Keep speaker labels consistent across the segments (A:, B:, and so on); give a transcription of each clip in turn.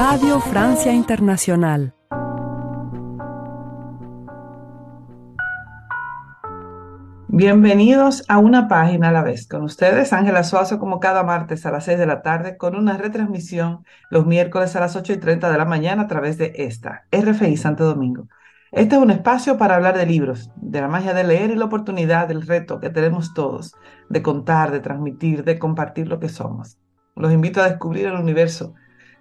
A: Radio Francia Internacional.
B: Bienvenidos a una página a la vez. Con ustedes, Ángela Suazo, como cada martes a las 6 de la tarde, con una retransmisión los miércoles a las 8 y 30 de la mañana a través de esta, RFI Santo Domingo. Este es un espacio para hablar de libros, de la magia de leer y la oportunidad del reto que tenemos todos de contar, de transmitir, de compartir lo que somos. Los invito a descubrir el universo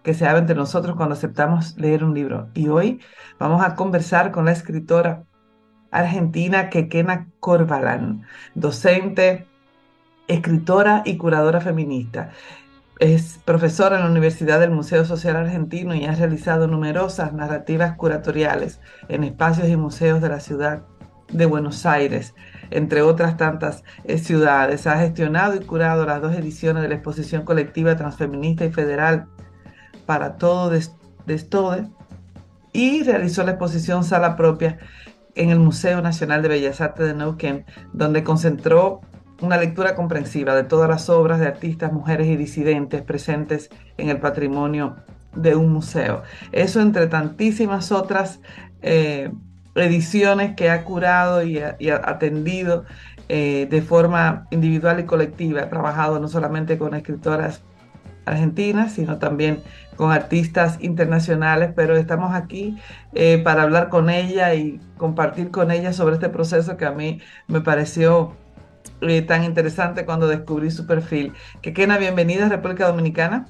B: que se abre entre nosotros cuando aceptamos leer un libro. Y hoy vamos a conversar con la escritora argentina Kekena Corbalán, docente, escritora y curadora feminista. Es profesora en la Universidad del Museo Social Argentino y ha realizado numerosas narrativas curatoriales en espacios y museos de la ciudad de Buenos Aires, entre otras tantas eh, ciudades. Ha gestionado y curado las dos ediciones de la exposición colectiva transfeminista y federal para todo de, de y realizó la exposición Sala Propia en el Museo Nacional de Bellas Artes de Neuquén, donde concentró una lectura comprensiva de todas las obras de artistas, mujeres y disidentes presentes en el patrimonio de un museo. Eso entre tantísimas otras eh, ediciones que ha curado y, atendido eh, de forma individual y colectiva. Ha trabajado no solamente con escritoras argentinas, sino también con artistas internacionales, pero estamos aquí eh, para hablar con ella y compartir con ella sobre este proceso que a mí me pareció eh, tan interesante cuando descubrí su perfil. Kekena, bienvenida a República Dominicana.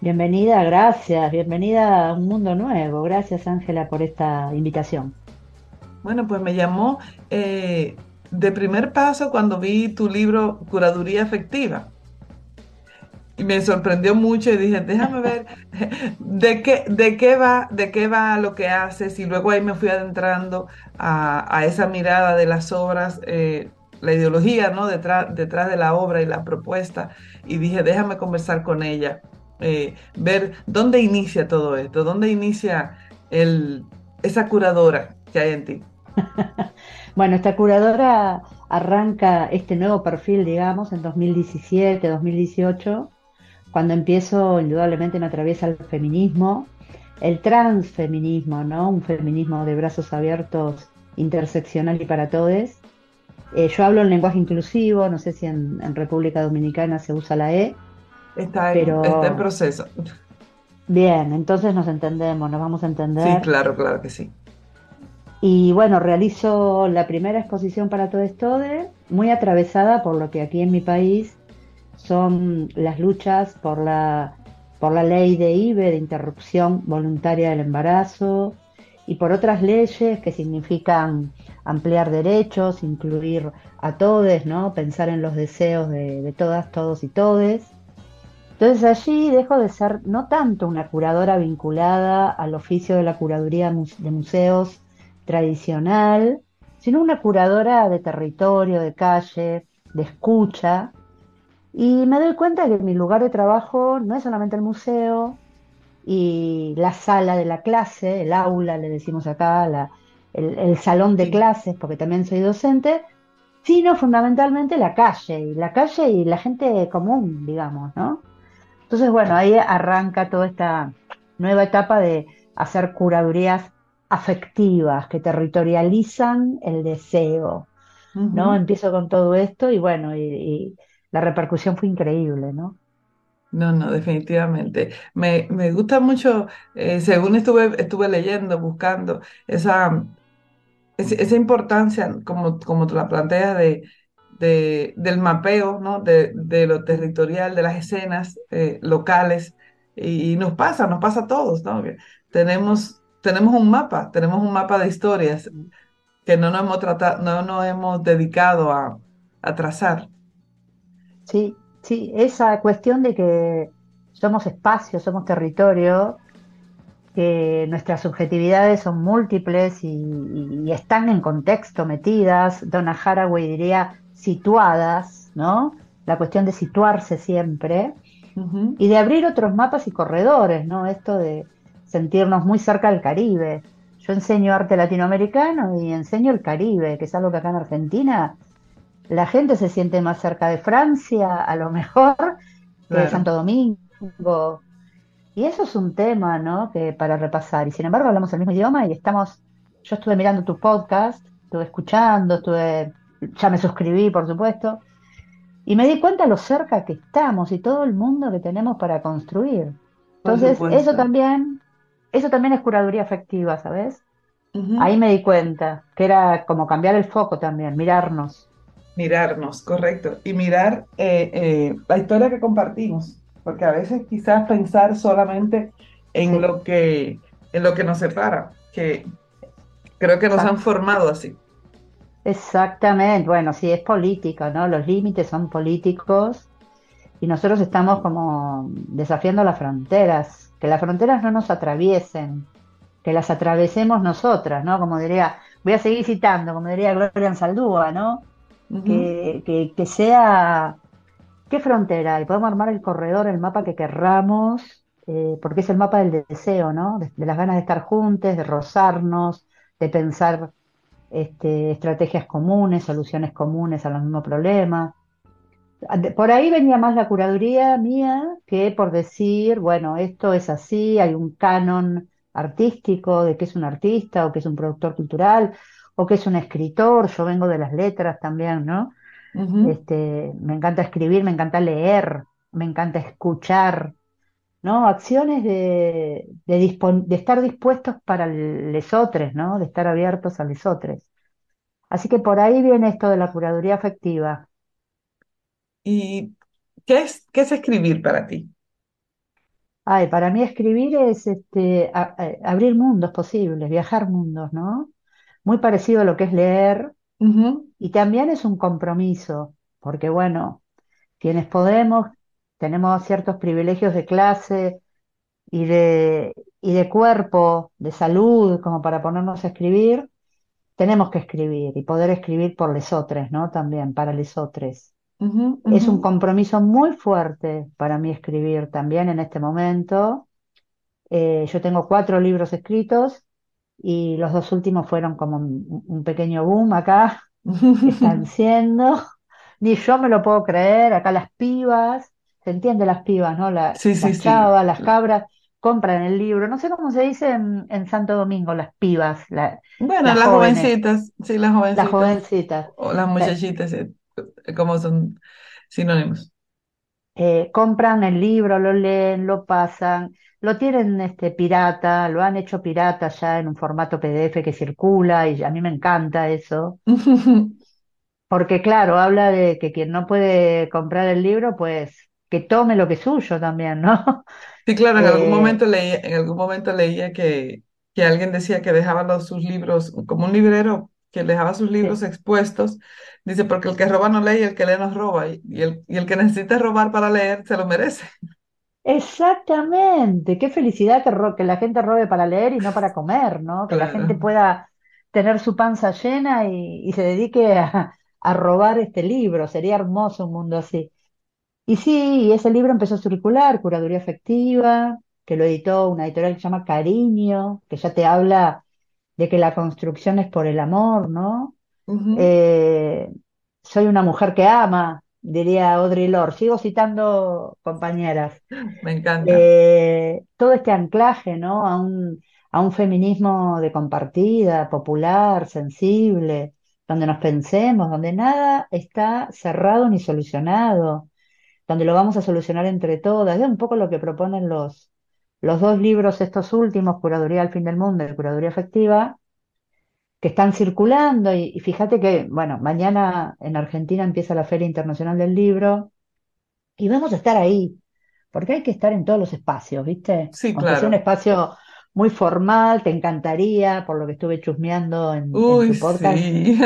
C: Bienvenida, gracias, bienvenida a un mundo nuevo. Gracias Ángela por esta invitación.
B: Bueno, pues me llamó eh, de primer paso cuando vi tu libro Curaduría Efectiva. Y me sorprendió mucho y dije, déjame ver de qué, de qué va, de qué va lo que haces. Y luego ahí me fui adentrando a, esa mirada de las obras, eh, la ideología ¿no? detrás, detrás de la obra y la propuesta. Y dije, déjame conversar con ella, eh, ver dónde inicia todo esto, dónde inicia el, esa curadora que hay en ti.
C: bueno, esta curadora arranca este nuevo perfil, digamos, en 2017, 2018 cuando empiezo, indudablemente me atraviesa el feminismo, el transfeminismo, ¿no? Un feminismo de brazos abiertos, interseccional y para todos. Eh, yo hablo en lenguaje inclusivo, no sé si en, República Dominicana se usa la E.
B: Está en, pero... está en proceso.
C: Bien, entonces nos entendemos, nos vamos a entender.
B: Sí, claro, claro que sí.
C: Y bueno, realizo la primera exposición para Todes Todes, muy atravesada por lo que aquí en mi país son las luchas por la, por la ley de IBE, de interrupción voluntaria del embarazo, y por otras leyes que significan ampliar derechos, incluir a todos, ¿no? pensar en los deseos de, todas, todos y todes. Entonces allí dejo de ser no tanto una curadora vinculada al oficio de la curaduría de museos tradicional, sino una curadora de territorio, de calle, de escucha, y me doy cuenta que mi lugar de trabajo no es solamente el museo y la sala de la clase, el aula, le decimos acá, el, salón de clases, porque también soy docente, sino fundamentalmente la calle, y la calle y la gente común, digamos, ¿no? Entonces, bueno, ahí arranca toda esta nueva etapa de hacer curadurías afectivas que territorializan el deseo, ¿no? Empiezo con todo esto y bueno, y la repercusión fue increíble, ¿no?
B: No, no, definitivamente. Me, gusta mucho, eh, según estuve, estuve leyendo, buscando, esa, esa importancia, como, como tú la planteas, de, del mapeo, ¿no? De, lo territorial, de las escenas eh, locales. Y, nos pasa, nos pasa a todos, ¿no? tenemos, tenemos un mapa, tenemos un mapa de historias que no nos hemos, tratado, no nos hemos dedicado a, a trazar.
C: Sí, sí, esa cuestión de que somos espacio, somos territorio, que nuestras subjetividades son múltiples y, están en contexto metidas, Donna Haraway diría situadas, ¿no? La cuestión de situarse siempre y de abrir otros mapas y corredores, ¿no? Esto de sentirnos muy cerca del Caribe. Yo enseño arte latinoamericano y enseño el Caribe, que es algo que acá en Argentina la gente se siente más cerca de Francia, a lo mejor, de Santo Domingo. Y eso es un tema, ¿no? Que para repasar. Y sin embargo hablamos el mismo idioma y estamos, yo estuve mirando tu podcast, estuve escuchando, estuve, ya me suscribí, por supuesto, y me di cuenta lo cerca que estamos y todo el mundo que tenemos para construir. Entonces, eso también, eso también es curaduría afectiva, ¿sabes? Ahí me di cuenta que era como cambiar el foco también, mirarnos.
B: Mirarnos, correcto. Y mirar eh, eh, la historia que compartimos, porque a veces quizás pensar solamente en lo que, en lo que nos separa, que creo que nos han formado así.
C: exactamente. Bueno, sí, es política, ¿no? Los límites son políticos y nosotros estamos como desafiando las fronteras, que las fronteras no nos atraviesen, que las atravesemos nosotras, ¿no? Como diría, voy a seguir citando, como diría Gloria Anzaldúa, ¿no? Que, que, que sea, ¿qué frontera? Y podemos armar el corredor, el mapa que querramos, eh, porque es el mapa del deseo, ¿no? De, las ganas de estar juntos, de rozarnos, de pensar este, estrategias comunes, soluciones comunes a los mismos problemas. Por ahí venía más la curaduría mía que por decir, bueno, esto es así, hay un canon artístico de qué es un artista o qué es un productor cultural o qué es un escritor. Yo vengo de las letras también, ¿no? Este, me encanta escribir, me encanta leer, me encanta escuchar, ¿no? Acciones de, de, dispon- de estar dispuestos para lesotres, ¿no? De estar abiertos a lesotres. Así que por ahí viene esto de la curaduría afectiva.
B: ¿Y qué es, qué es escribir para ti?
C: Ay, para mí escribir es este, a- a- abrir mundos posibles, viajar mundos, ¿no? Muy parecido a lo que es leer. Y también es un compromiso, porque bueno, quienes podemos, tenemos ciertos privilegios de clase y de, y de cuerpo, de salud, como para ponernos a escribir, tenemos que escribir y poder escribir por lesotres, ¿no? También para lesotres. Es un compromiso muy fuerte para mí escribir también en este momento. Eh, yo tengo cuatro libros escritos y los dos últimos fueron como un, un pequeño boom acá, están siendo, ni yo me lo puedo creer, acá las pibas, se entiende las pibas, ¿no? La-
B: Sí, sí,
C: las
B: sí.
C: chavas, las cabras, compran el libro, no sé cómo se dice en, en Santo Domingo, las pibas, la-
B: Bueno,
C: las
B: las
C: jóvenes,
B: jovencitas, sí, las
C: las
B: jovencitas
C: jovencitas.
B: o las
C: La-
B: muchachitas, eh, como son sinónimos.
C: Eh, compran el libro, lo leen, lo pasan, lo tienen este, pirata, lo han hecho pirata ya en un formato PDF que circula y a mí me encanta eso, porque claro, habla de que quien no puede comprar el libro, pues que tome lo que es suyo también, ¿no?
B: Sí, claro, en algún
C: Eh,
B: momento leía, en algún momento leía que, que alguien decía que dejaba los, sus libros, como un librero que dejaba sus libros
C: sí,
B: expuestos, dice, porque el que roba no lee y el que lee no roba, y, y el, y el que necesita robar para leer se lo merece.
C: exactamente, qué felicidad que, que la gente robe para leer y no para comer, ¿no? Que la gente pueda tener su panza llena y, y se dedique a, a robar este libro, sería hermoso un mundo así. Y sí, ese libro empezó a circular, Curaduría Afectiva, que lo editó una editorial que se llama Cariño, que ya te habla de que la construcción es por el amor, ¿no? Eh, soy una mujer que ama, diría Audre Lorde. Sigo citando compañeras.
B: Me encanta.
C: Eh, todo este anclaje, ¿no? A un, a un feminismo de compartida, popular, sensible, donde nos pensemos, donde nada está cerrado ni solucionado donde lo vamos a solucionar entre todas. Es un poco lo que proponen los, los dos libros, estos últimos, Curaduría al fin del mundo y Curaduría afectiva, que están circulando. Y, y fíjate que, bueno, mañana en Argentina empieza la Feria Internacional del Libro y vamos a estar ahí, porque hay que estar en todos los espacios, ¿viste?
B: Sí,
C: Aunque sea un
B: claro.
C: espacio muy formal, te encantaría, por lo que estuve chusmeando en, en
B: Uy,
C: tu podcast.
B: sí.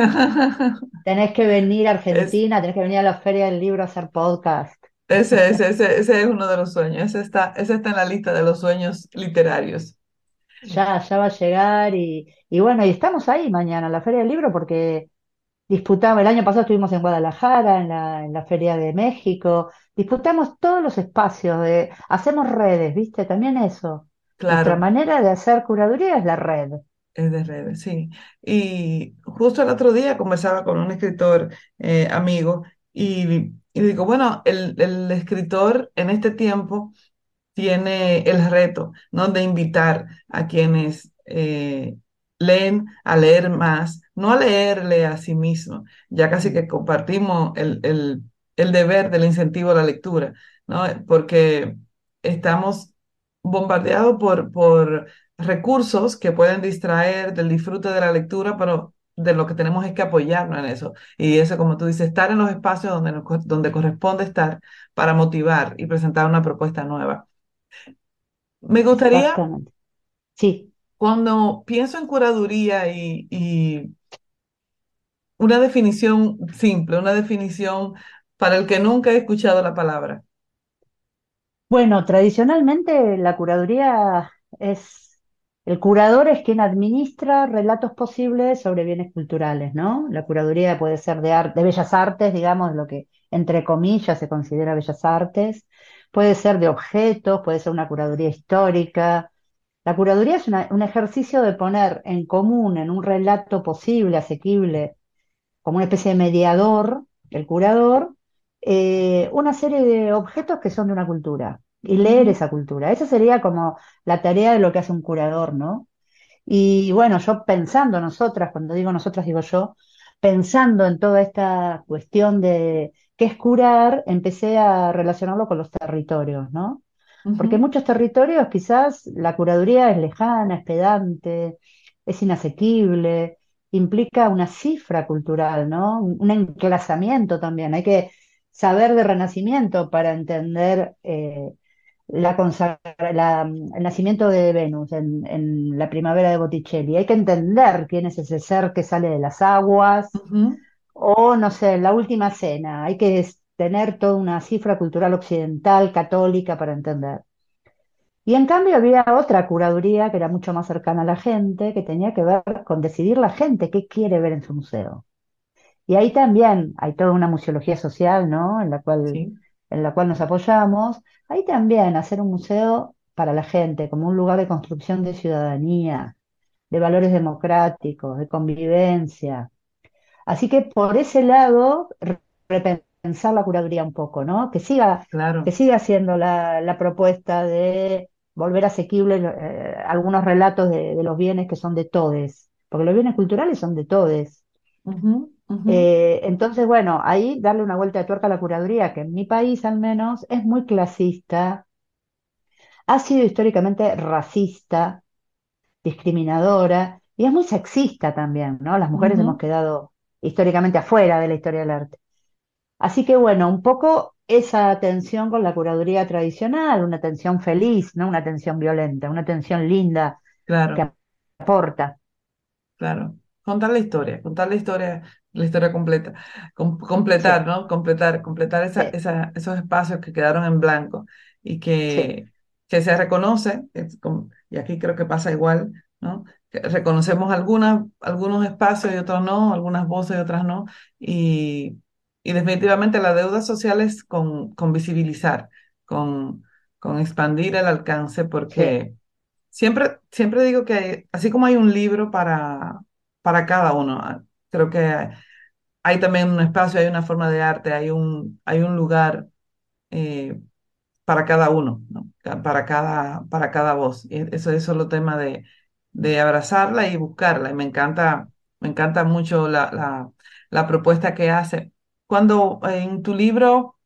C: Tenés que venir a
B: Es,
C: Argentina, tenés que venir a la Feria del Libro a hacer podcast.
B: Ese, ese, ese, ese es uno de los sueños. Ese está, ese está en la lista de los sueños literarios.
C: Ya, ya va a llegar y, y bueno, y estamos ahí mañana en la Feria del Libro porque disputamos, el año pasado estuvimos en Guadalajara, en la, en la Feria de México, disputamos todos los espacios, de, hacemos redes, ¿viste? También eso. Nuestra
B: Claro.
C: manera de hacer curaduría es la red.
B: Es de redes, sí. Y justo el otro día conversaba con un escritor eh, amigo y, y digo, bueno, el, el escritor en este tiempo tiene el reto, ¿no? De invitar a quienes eh, leen a leer más, no a leerle a sí mismo, ya casi que compartimos el, el, el deber del incentivo a la lectura, ¿no? Porque estamos bombardeados por, por recursos que pueden distraer del disfrute de la lectura, pero de lo que tenemos es que apoyarnos en eso. Y eso, como tú dices, estar en los espacios donde, nos donde corresponde estar para motivar y presentar una propuesta nueva. Me gustaría.
C: Sí.
B: cuando pienso en curaduría y, y una definición simple, una definición para el que nunca he escuchado la palabra.
C: Bueno, tradicionalmente la curaduría es, el curador es quien administra relatos posibles sobre bienes culturales, ¿no? La curaduría puede ser de de bellas artes, digamos, lo que entre comillas se considera bellas artes, puede ser de objetos, puede ser una curaduría histórica. La curaduría es un ejercicio de poner en común en un relato posible, asequible, como una especie de mediador, el curador, eh, una serie de objetos que son de una cultura y leer esa cultura. Esa sería como la tarea de lo que hace un curador, ¿no? Y bueno, yo pensando nosotras, cuando digo nosotras digo yo, pensando en toda esta cuestión de qué es curar, empecé a relacionarlo con los territorios, ¿no? Porque en muchos territorios quizás la curaduría es lejana, es pedante, es inasequible, implica una cifra cultural, ¿no? Un un enclasamiento también. Hay que saber de Renacimiento para entender eh, la consagra- la- el nacimiento de Venus en, en la primavera de Botticelli. Hay que entender quién es ese ser que sale de las aguas, o no sé, la última cena. Hay que tener toda una cifra cultural occidental, católica, para entender. Y en cambio había otra curaduría que era mucho más cercana a la gente, que tenía que ver con decidir la gente qué quiere ver en su museo. Y ahí también hay toda una museología social, ¿no? En la cual,
B: Sí,
C: en la cual nos apoyamos. Ahí también hacer un museo para la gente, como un lugar de construcción de ciudadanía, de valores democráticos, de convivencia. Así que por ese lado, re- repensar la curaduría un poco, ¿no? Que siga, que
B: claro.
C: siga siendo la, la propuesta de volver asequibles eh, algunos relatos de, de los bienes que son de todes, porque los bienes culturales son de todes. Eh, entonces, bueno, ahí darle una vuelta de tuerca a la curaduría, que en mi país al menos es muy clasista, ha sido históricamente racista, discriminadora y es muy sexista también, ¿no? Las mujeres hemos quedado históricamente afuera de la historia del arte. Así que bueno, un poco esa tensión con la curaduría tradicional, una tensión feliz, no una tensión violenta, una tensión linda
B: Claro.
C: que aporta.
B: Claro, contar la historia, contar la historia, la historia completa, Com- completar,
C: Sí,
B: ¿no? Completar, completar esa,
C: sí,
B: esa- esos espacios que quedaron en blanco y
C: sí,
B: que, que se reconoce, como- y aquí creo que pasa igual, ¿no? Que reconocemos algunas, algunos espacios y otros no, algunas voces y otras no, y, y definitivamente la deuda social es con, con visibilizar, con, con expandir el alcance, porque Siempre, siempre digo que así como hay un libro para, para cada uno, creo que hay también un espacio, hay una forma de arte, hay un, hay un lugar eh, para cada uno, ¿no? Para cada, para cada voz. Y eso es solo tema de, de abrazarla y buscarla. Y me encanta, me encanta mucho la, la, la propuesta que hace. Cuando eh, en tu libro,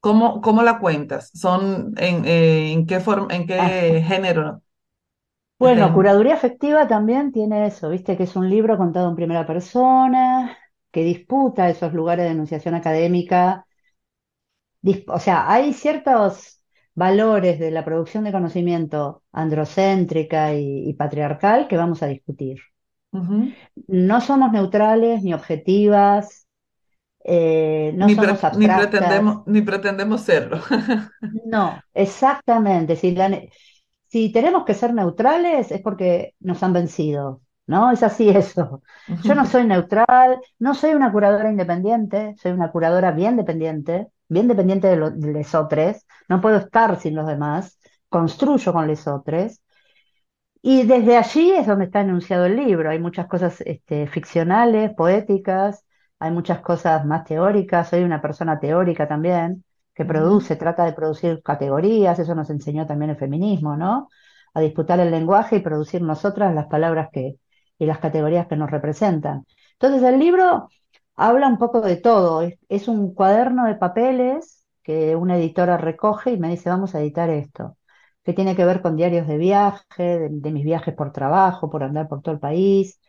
B: ¿cómo, cómo la cuentas? ¿Son en, eh, en qué forma, en
C: Ah,
B: qué género?
C: Bueno,
B: en-
C: curaduría afectiva también tiene eso, viste que es un libro contado en primera persona, que disputa esos lugares de enunciación académica. O sea, hay ciertos valores de la producción de conocimiento androcéntrica y, y patriarcal que vamos a discutir. No somos neutrales ni objetivas, eh, no
B: Ni,
C: somos
B: pre- ni pretendemos, ni pretendemos serlo.
C: No, exactamente. Si, la si tenemos que ser neutrales es porque nos han vencido, ¿no? Es así eso. Yo no soy neutral, no soy una curadora independiente, soy una curadora bien dependiente, bien dependiente de, lo- de lesotres. No puedo estar sin los demás, construyo con lesotres. Y desde allí es donde está enunciado el libro. Hay muchas cosas este, ficcionales, poéticas, hay muchas cosas más teóricas. Soy una persona teórica también. Que produce, trata de producir categorías, eso nos enseñó también el feminismo, ¿no? A disputar el lenguaje y producir nosotras las palabras que, y las categorías que nos representan. Entonces el libro habla un poco de todo, es, un cuaderno de papeles que una editora recoge y me dice, vamos a editar esto, que tiene que ver con diarios de viaje, de mis viajes por trabajo, por andar por todo el país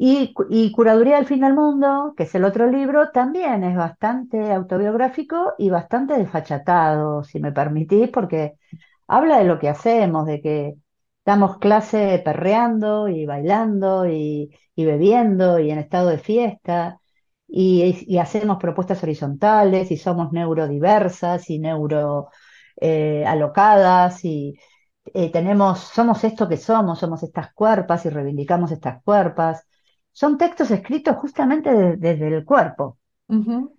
C: y, cu- y Curaduría del Fin del Mundo, que es el otro libro, también es bastante autobiográfico y bastante desfachatado, si me permitís, porque habla de lo que hacemos, de que damos clase perreando y bailando y, bebiendo y en estado de fiesta, y, hacemos propuestas horizontales y somos neurodiversas y neuro eh, y eh, tenemos, somos esto que somos, somos estas cuerpas y reivindicamos estas cuerpas. Son textos escritos justamente de- desde el cuerpo.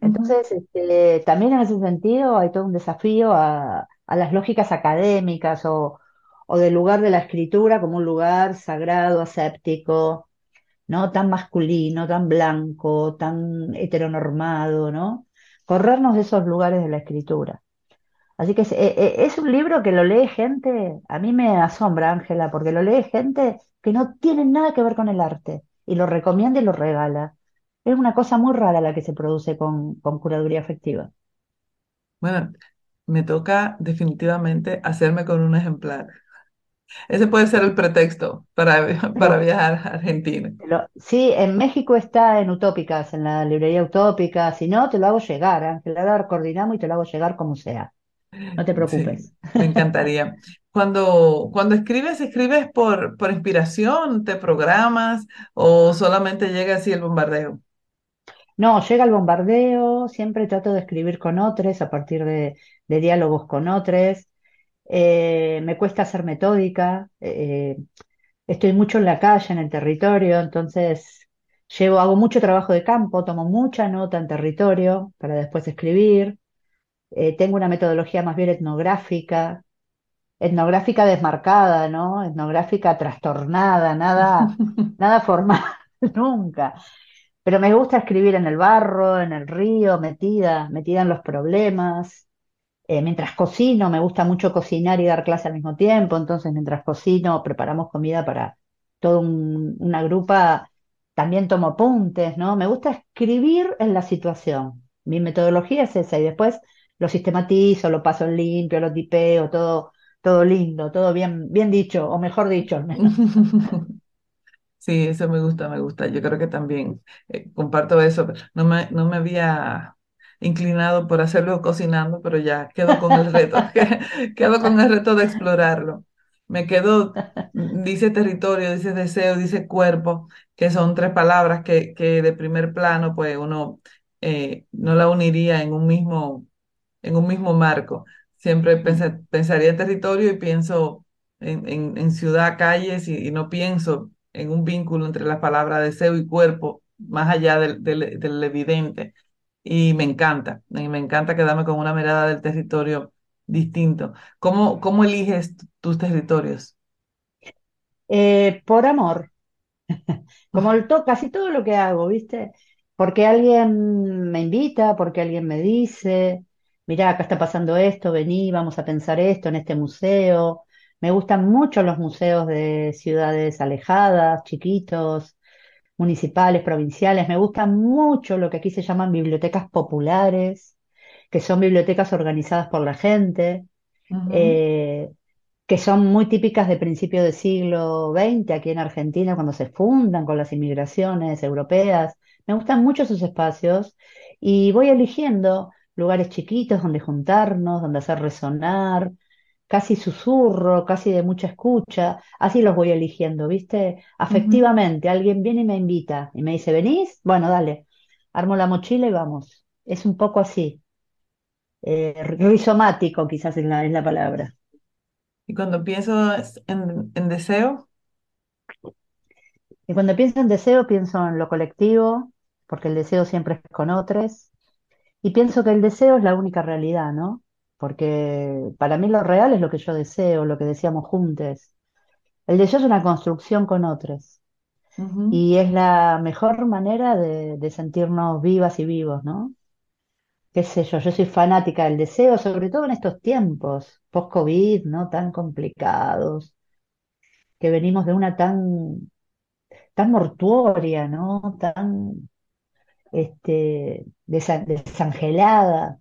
C: Entonces, este, también en ese sentido hay todo un desafío a, a las lógicas académicas o, o del lugar de la escritura como un lugar sagrado, aséptico, ¿no? Tan masculino, tan blanco, tan heteronormado, ¿no? Corrernos de esos lugares de la escritura. Así que es, e- e- es un libro que lo lee gente, a mí me asombra, Ángela, porque lo lee gente que no tiene nada que ver con el arte y lo recomienda y lo regala. Es una cosa muy rara la que se produce con, con curaduría afectiva.
B: Bueno, me toca definitivamente hacerme con un ejemplar. Ese puede ser el pretexto para, para viajar a Argentina.
C: sí, en México está en Utópicas, en la librería Utópica. Si no, te lo hago llegar, Ángela. Ahora coordinamos y te lo hago llegar como sea. No te
B: Sí,
C: preocupes.
B: me encantaría. Cuando, cuando escribes, ¿escribes por, por inspiración? ¿Te programas o solamente llega así el bombardeo?
C: No, llega el bombardeo, siempre trato de escribir con otros a partir de, de diálogos con otros. Eh, me cuesta ser metódica, eh, estoy mucho en la calle, en el territorio, entonces llevo, hago mucho trabajo de campo, tomo mucha nota en territorio para después escribir. Eh, tengo una metodología más bien etnográfica, etnográfica desmarcada, ¿no? Etnográfica trastornada, nada, nada formal, nunca. Pero me gusta escribir en el barro, en el río, metida, metida en los problemas. Eh, mientras cocino, me gusta mucho cocinar y dar clase al mismo tiempo, entonces mientras cocino preparamos comida para toda una grupa, también tomo apuntes, ¿no? Me gusta escribir en la situación. Mi metodología es esa y después lo sistematizo, lo paso en limpio, lo tipeo, todo, todo lindo, todo bien, bien dicho, o mejor dicho al menos.
B: Sí, eso me gusta, me gusta. Yo creo que también eh, comparto eso. No me, no me había inclinado por hacerlo cocinando, pero ya quedo con el reto, quedo con el reto de explorarlo. Me quedo, dice territorio, dice deseo, dice cuerpo, que son tres palabras que, que de primer plano, pues uno eh, no la uniría en un mismo en un mismo marco. Siempre pensa- pensaría en territorio y pienso en, en- en ciudad, calles y, y no pienso en un vínculo entre las palabras deseo y cuerpo, más allá del, del- del evidente. Y me encanta, y me encanta quedarme con una mirada del territorio distinto. ¿Cómo, cómo eliges t- tus territorios?
C: Eh, por amor. Como el to- casi todo lo que hago, ¿viste? Porque alguien me invita, porque alguien me dice, mirá, acá está pasando esto, vení, vamos a pensar esto en este museo. Me gustan mucho los museos de ciudades alejadas, chiquitos, municipales, provinciales. Me gustan mucho lo que aquí se llaman bibliotecas populares, que son bibliotecas organizadas por la gente. Eh, que son muy típicas de principios del siglo XX aquí en Argentina, cuando se fundan con las inmigraciones europeas. Me gustan mucho esos espacios y voy eligiendo lugares chiquitos donde juntarnos, donde hacer resonar, casi susurro, casi de mucha escucha. Así los voy eligiendo, ¿viste? Afectivamente, alguien viene y me invita y me dice, ¿venís? Bueno, dale, armo la mochila y vamos. Es un poco así, eh, rizomático quizás es la, es la palabra.
B: Y cuando pienso en, en deseo,
C: Y cuando pienso en deseo, pienso en lo colectivo, porque el deseo siempre es con otros, y pienso que el deseo es la única realidad, ¿no? Porque para mí lo real es lo que yo deseo, lo que deseamos juntos. El deseo es una construcción con otros, y es la mejor manera de, de sentirnos vivas y vivos, ¿no? qué sé yo, yo soy fanática del deseo, sobre todo en estos tiempos, post-COVID, ¿no? Tan complicados, que venimos de una tan, tan mortuoria, ¿no? Tan, este, desa- desangelada.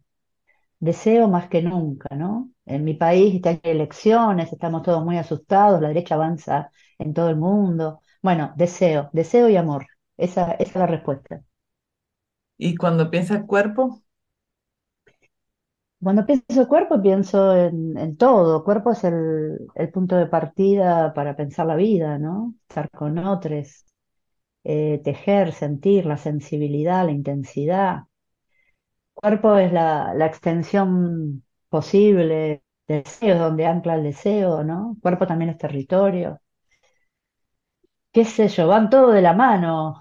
C: Deseo más que nunca, ¿no? En mi país están elecciones, estamos todos muy asustados, la derecha avanza en todo el mundo. Bueno, deseo, deseo y amor. Esa, esa es la respuesta.
B: Y cuando piensas cuerpo,
C: Cuando pienso cuerpo, pienso en, en todo. Cuerpo es el, el punto de partida para pensar la vida, ¿no? Estar con otros, eh, tejer, sentir, la sensibilidad, la intensidad. Cuerpo es la, la extensión posible deseo, donde ancla el deseo, ¿no? Cuerpo también es territorio. Qué sé yo, van todo de la mano.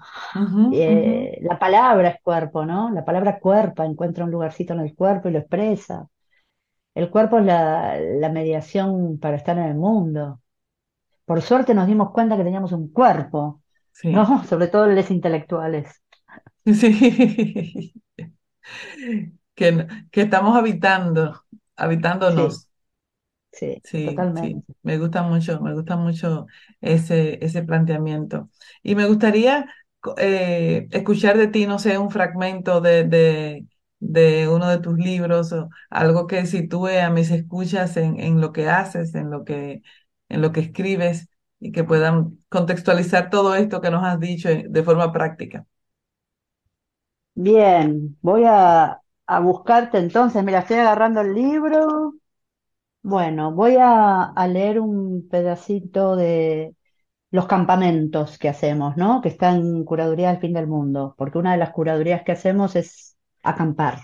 C: Eh, la palabra es cuerpo, ¿no? La palabra cuerpa encuentra un lugarcito en el cuerpo y lo expresa. El cuerpo es la, la mediación para estar en el mundo. Por suerte nos dimos cuenta que teníamos un cuerpo,
B: Sí,
C: ¿no? Sobre todo los intelectuales.
B: sí, que, que estamos habitando,
C: Sí,
B: habitándonos.
C: sí,
B: Sí, sí,
C: totalmente.
B: me gusta mucho, me gusta mucho ese, ese planteamiento. Y me gustaría eh, escuchar de ti, no sé, un fragmento de, de, de uno de tus libros o algo que sitúe a mis escuchas en, en lo que haces, en lo que, en lo que escribes y que puedan contextualizar todo esto que nos has dicho de forma práctica.
C: Bien, voy a, a buscarte entonces. Mira, estoy agarrando el libro. Bueno, voy a, a leer un pedacito de los campamentos que hacemos, ¿no? Que está en Curaduría del Fin del Mundo, porque una de las curadurías que hacemos es acampar.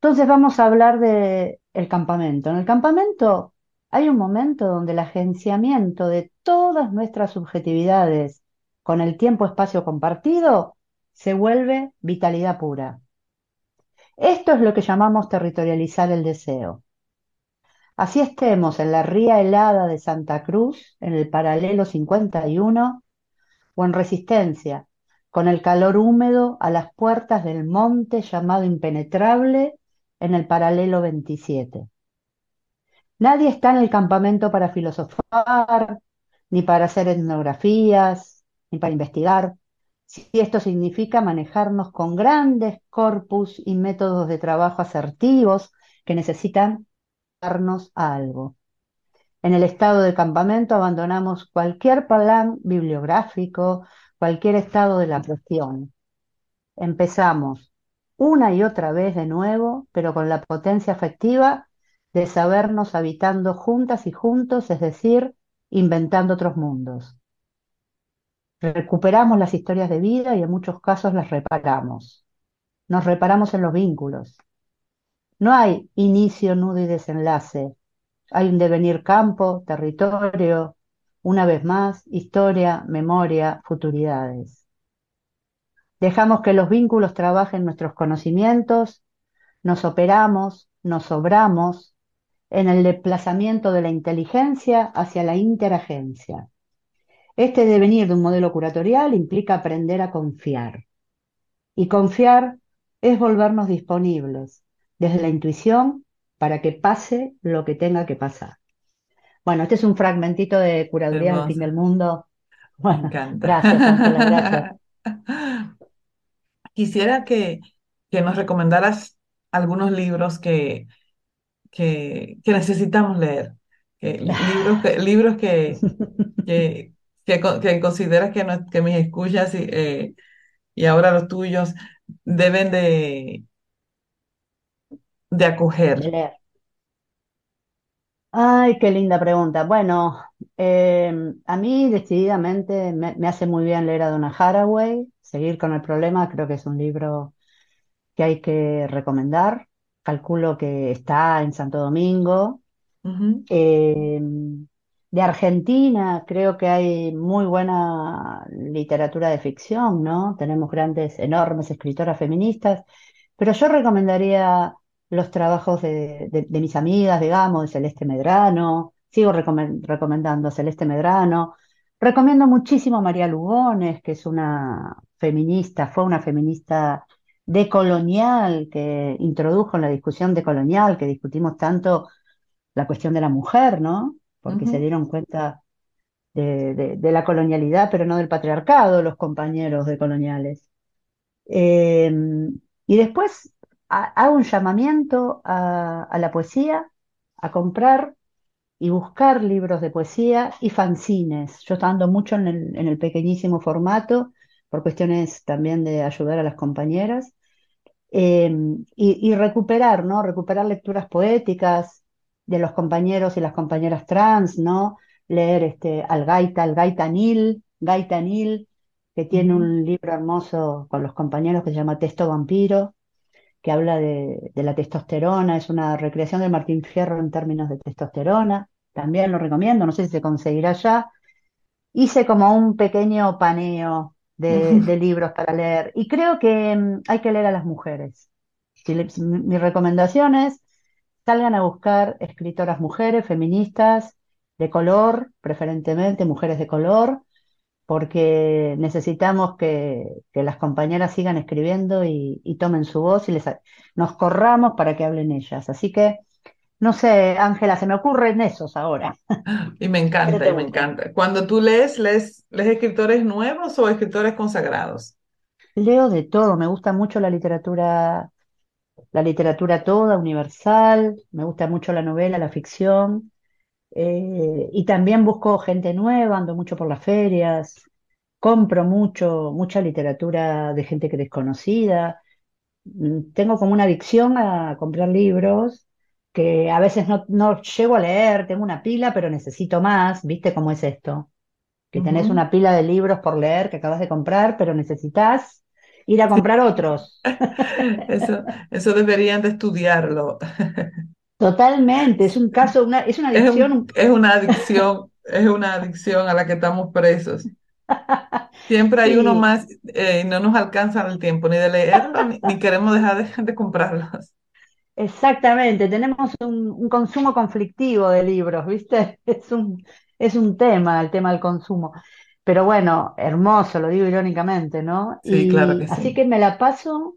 C: Entonces vamos a hablar de el campamento. En el campamento hay un momento donde el agenciamiento de todas nuestras subjetividades con el tiempo-espacio compartido se vuelve vitalidad pura. Esto es lo que llamamos territorializar el deseo. Así estemos en la ría helada de Santa Cruz, en el paralelo 51, o en Resistencia, con el calor húmedo a las puertas del monte llamado impenetrable, en el paralelo 27. Nadie está en el campamento para filosofar, ni para hacer etnografías, ni para investigar, si esto significa manejarnos con grandes corpus y métodos de trabajo asertivos que necesitan darnos algo. En el estado de campamento abandonamos cualquier plan bibliográfico, cualquier estado de la cuestión. Empezamos una y otra vez de nuevo, pero con la potencia afectiva de sabernos habitando juntas y juntos, es decir, inventando otros mundos. Recuperamos las historias de vida y en muchos casos las reparamos. Nos reparamos en los vínculos. No hay inicio, nudo y desenlace. Hay un devenir campo, territorio, una vez más, historia, memoria, futuridades. Dejamos que los vínculos trabajen nuestros conocimientos, nos operamos, nos sobramos en el desplazamiento de la inteligencia hacia la interagencia. Este devenir de un modelo curatorial implica aprender a confiar. Y confiar es volvernos disponibles desde la intuición para que pase lo que tenga que pasar. Bueno, este es un fragmentito de Curaduría del Fin del Mundo.
B: me
C: Bueno,
B: encanta.
C: gracias, gracias.
B: Quisiera que, que nos recomendaras algunos libros que, que, que necesitamos leer, que, libros que, libros que, que, que, co- que consideras que, no- que mis escuchas y, eh, y ahora los tuyos deben de, de
C: De
B: acoger.
C: leer. Ay, qué linda pregunta. Bueno, eh, a mí decididamente me, me hace muy bien leer a Donna Haraway. Seguir con el problema, creo que es un libro que hay que recomendar. Calculo que está en Santo Domingo. Eh, de Argentina creo que hay muy buena literatura de ficción, ¿no? Tenemos grandes, enormes escritoras feministas, pero yo recomendaría los trabajos de, de- de mis amigas, digamos, de Celeste Medrano. Sigo recomen- recomendando a Celeste Medrano. Recomiendo muchísimo a María Lugones, que es una feminista, fue una feminista decolonial que introdujo en la discusión decolonial, que discutimos tanto la cuestión de la mujer, ¿no? Porque se dieron cuenta de, de- de la colonialidad, pero no del patriarcado, los compañeros decoloniales. Eh, y después ha- hago un llamamiento a, a la poesía, a comprar y buscar libros de poesía y fanzines. Yo ando mucho en el, en el pequeñísimo formato por cuestiones también de ayudar a las compañeras. Eh, y, y recuperar, ¿no? Recuperar lecturas poéticas de los compañeros y las compañeras trans, ¿no? Leer este, al Gaita, al Gaita Nil, Gaita Nil, que tiene un libro hermoso con los compañeros que se llama Texto Vampiro, que habla de, de la testosterona, es una recreación de Martín Fierro en términos de testosterona, también lo recomiendo, no sé si se conseguirá ya. Hice como un pequeño paneo de, de libros para leer y creo que mm, hay que leer a las mujeres. Si le- si mi recomendación es salgan a buscar escritoras mujeres, feministas, de color, preferentemente mujeres de color, porque necesitamos que, que las compañeras sigan escribiendo y, y tomen su voz y les, nos corramos para que hablen ellas. Así que, no sé, Ángela, se me ocurren esos ahora.
B: Y me
C: ¿Qué
B: encanta, y me encanta. Cuando tú lees, ¿lees, lees escritores nuevos o escritores consagrados?
C: Leo de todo, me gusta mucho la literatura, la literatura toda, universal, me gusta mucho la novela, la ficción, eh, y también busco gente nueva, ando mucho por las ferias, compro mucho, mucha literatura de gente que desconocida, Mm, tengo como una adicción a comprar libros que a veces no, no llego a leer, tengo una pila, pero necesito más, ¿viste cómo es esto? Que tenés una pila de libros por leer que acabas de comprar, pero necesitas ir a comprar otros.
B: Eso, eso deberían de estudiarlo.
C: Totalmente, es un caso, una, es una adicción.
B: un- es una adicción, es una adicción a la que estamos presos. Siempre hay uno más eh, y no nos alcanza el tiempo ni de leerlo ni, ni queremos dejar de, de comprarlos.
C: Exactamente, tenemos un, un consumo conflictivo de libros, ¿viste? Es un, es un tema, el tema del consumo. Pero bueno, hermoso, lo digo irónicamente, ¿no?
B: Sí, claro que
C: así
B: sí.
C: que me la paso,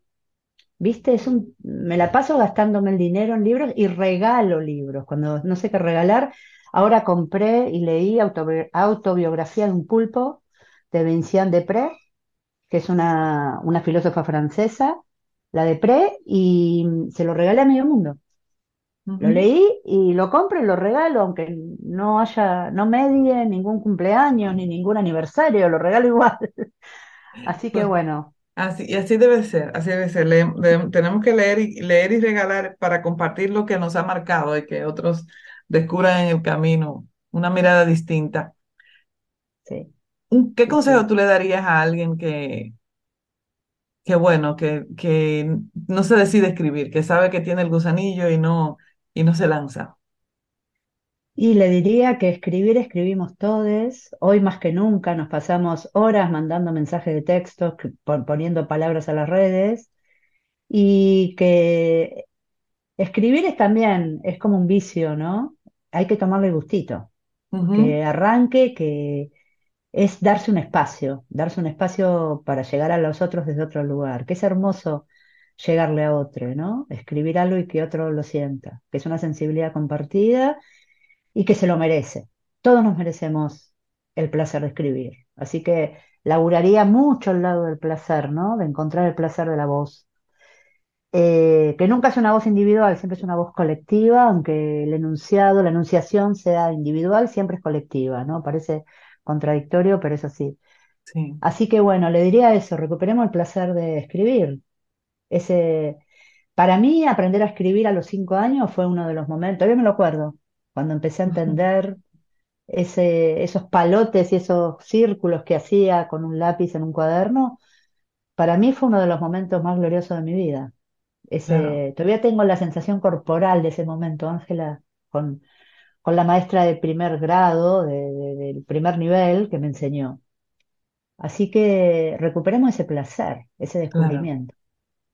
C: ¿viste? Es un, me la paso gastándome el dinero en libros y regalo libros. Cuando no sé qué regalar, ahora compré y leí autobi- Autobiografía de un pulpo de Vinciane Desprez que es una, una filósofa francesa, la de Pre, y se lo regalé a medio mundo. Lo leí y lo compro y lo regalo, aunque no haya, no medie ningún cumpleaños ni ningún aniversario, lo regalo igual. Así que
B: Pues
C: bueno,
B: así, y así debe ser, así debe ser. Le- le- tenemos que leer y, leer y regalar para compartir lo que nos ha marcado y que otros descubran en el camino una mirada distinta.
C: sí,
B: ¿Qué consejo
C: sí.
B: tú le darías a alguien que, que bueno, que, que no se decide escribir, que sabe que tiene el gusanillo y no, y no se lanza?
C: Y le diría que escribir escribimos todos, hoy más que nunca nos pasamos horas mandando mensajes de texto, poniendo palabras a las redes, y que Escribir es también, es como un vicio, ¿no? Hay que tomarle gustito, que arranque, que es darse un espacio, darse un espacio para llegar a los otros desde otro lugar, que es hermoso llegarle a otro, ¿no? Escribir algo y que otro lo sienta, que es una sensibilidad compartida y que se lo merece. Todos nos merecemos el placer de escribir, así que laburaría mucho al lado del placer, ¿no? De encontrar el placer de la voz eh, que nunca es una voz individual, siempre es una voz colectiva, aunque el enunciado, la enunciación sea individual, siempre es colectiva, ¿no? Parece contradictorio, pero es así.
B: sí.
C: Así que bueno, le diría eso, recuperemos el placer de escribir. Ese, para mí, aprender a escribir a los cinco años fue uno de los momentos, todavía me lo acuerdo, cuando empecé a entender ese, esos palotes y esos círculos que hacía con un lápiz en un cuaderno, para mí fue uno de los momentos más gloriosos de mi vida.
B: Claro,
C: Ese, todavía tengo la sensación corporal de ese momento, Ángela, con, con la maestra de primer grado, de- de- del primer nivel que me enseñó. Así que recuperemos ese placer, ese
B: claro.
C: descubrimiento.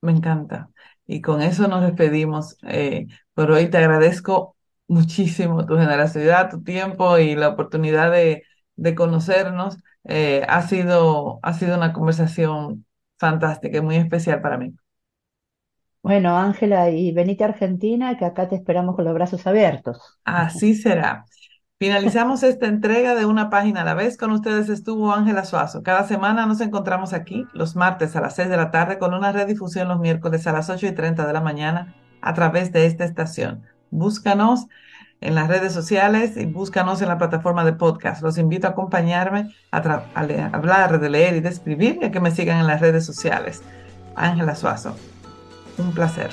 B: Me encanta. Y con eso nos despedimos. Eh, por hoy te agradezco muchísimo tu generosidad, tu tiempo y la oportunidad de, de conocernos. Eh, ha sido, ha sido una conversación fantástica y muy especial para mí.
C: Bueno, Ángela, y venite a Argentina, que acá te esperamos con los brazos abiertos.
B: Así será. Finalizamos esta entrega de Una Página a la vez. Con ustedes estuvo Ángela Suazo. Cada semana nos encontramos aquí los martes a las 6 de la tarde con una redifusión los miércoles a las 8 y 30 de la mañana a través de esta estación. Búscanos en las redes sociales y búscanos en la plataforma de podcast. Los invito a acompañarme a, a hablar, de leer y de escribir y a que me sigan en las redes sociales. Ángela Suazo. Un placer.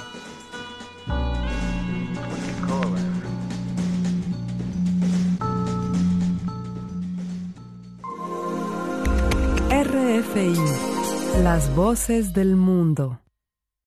A: RFI, las voces del mundo.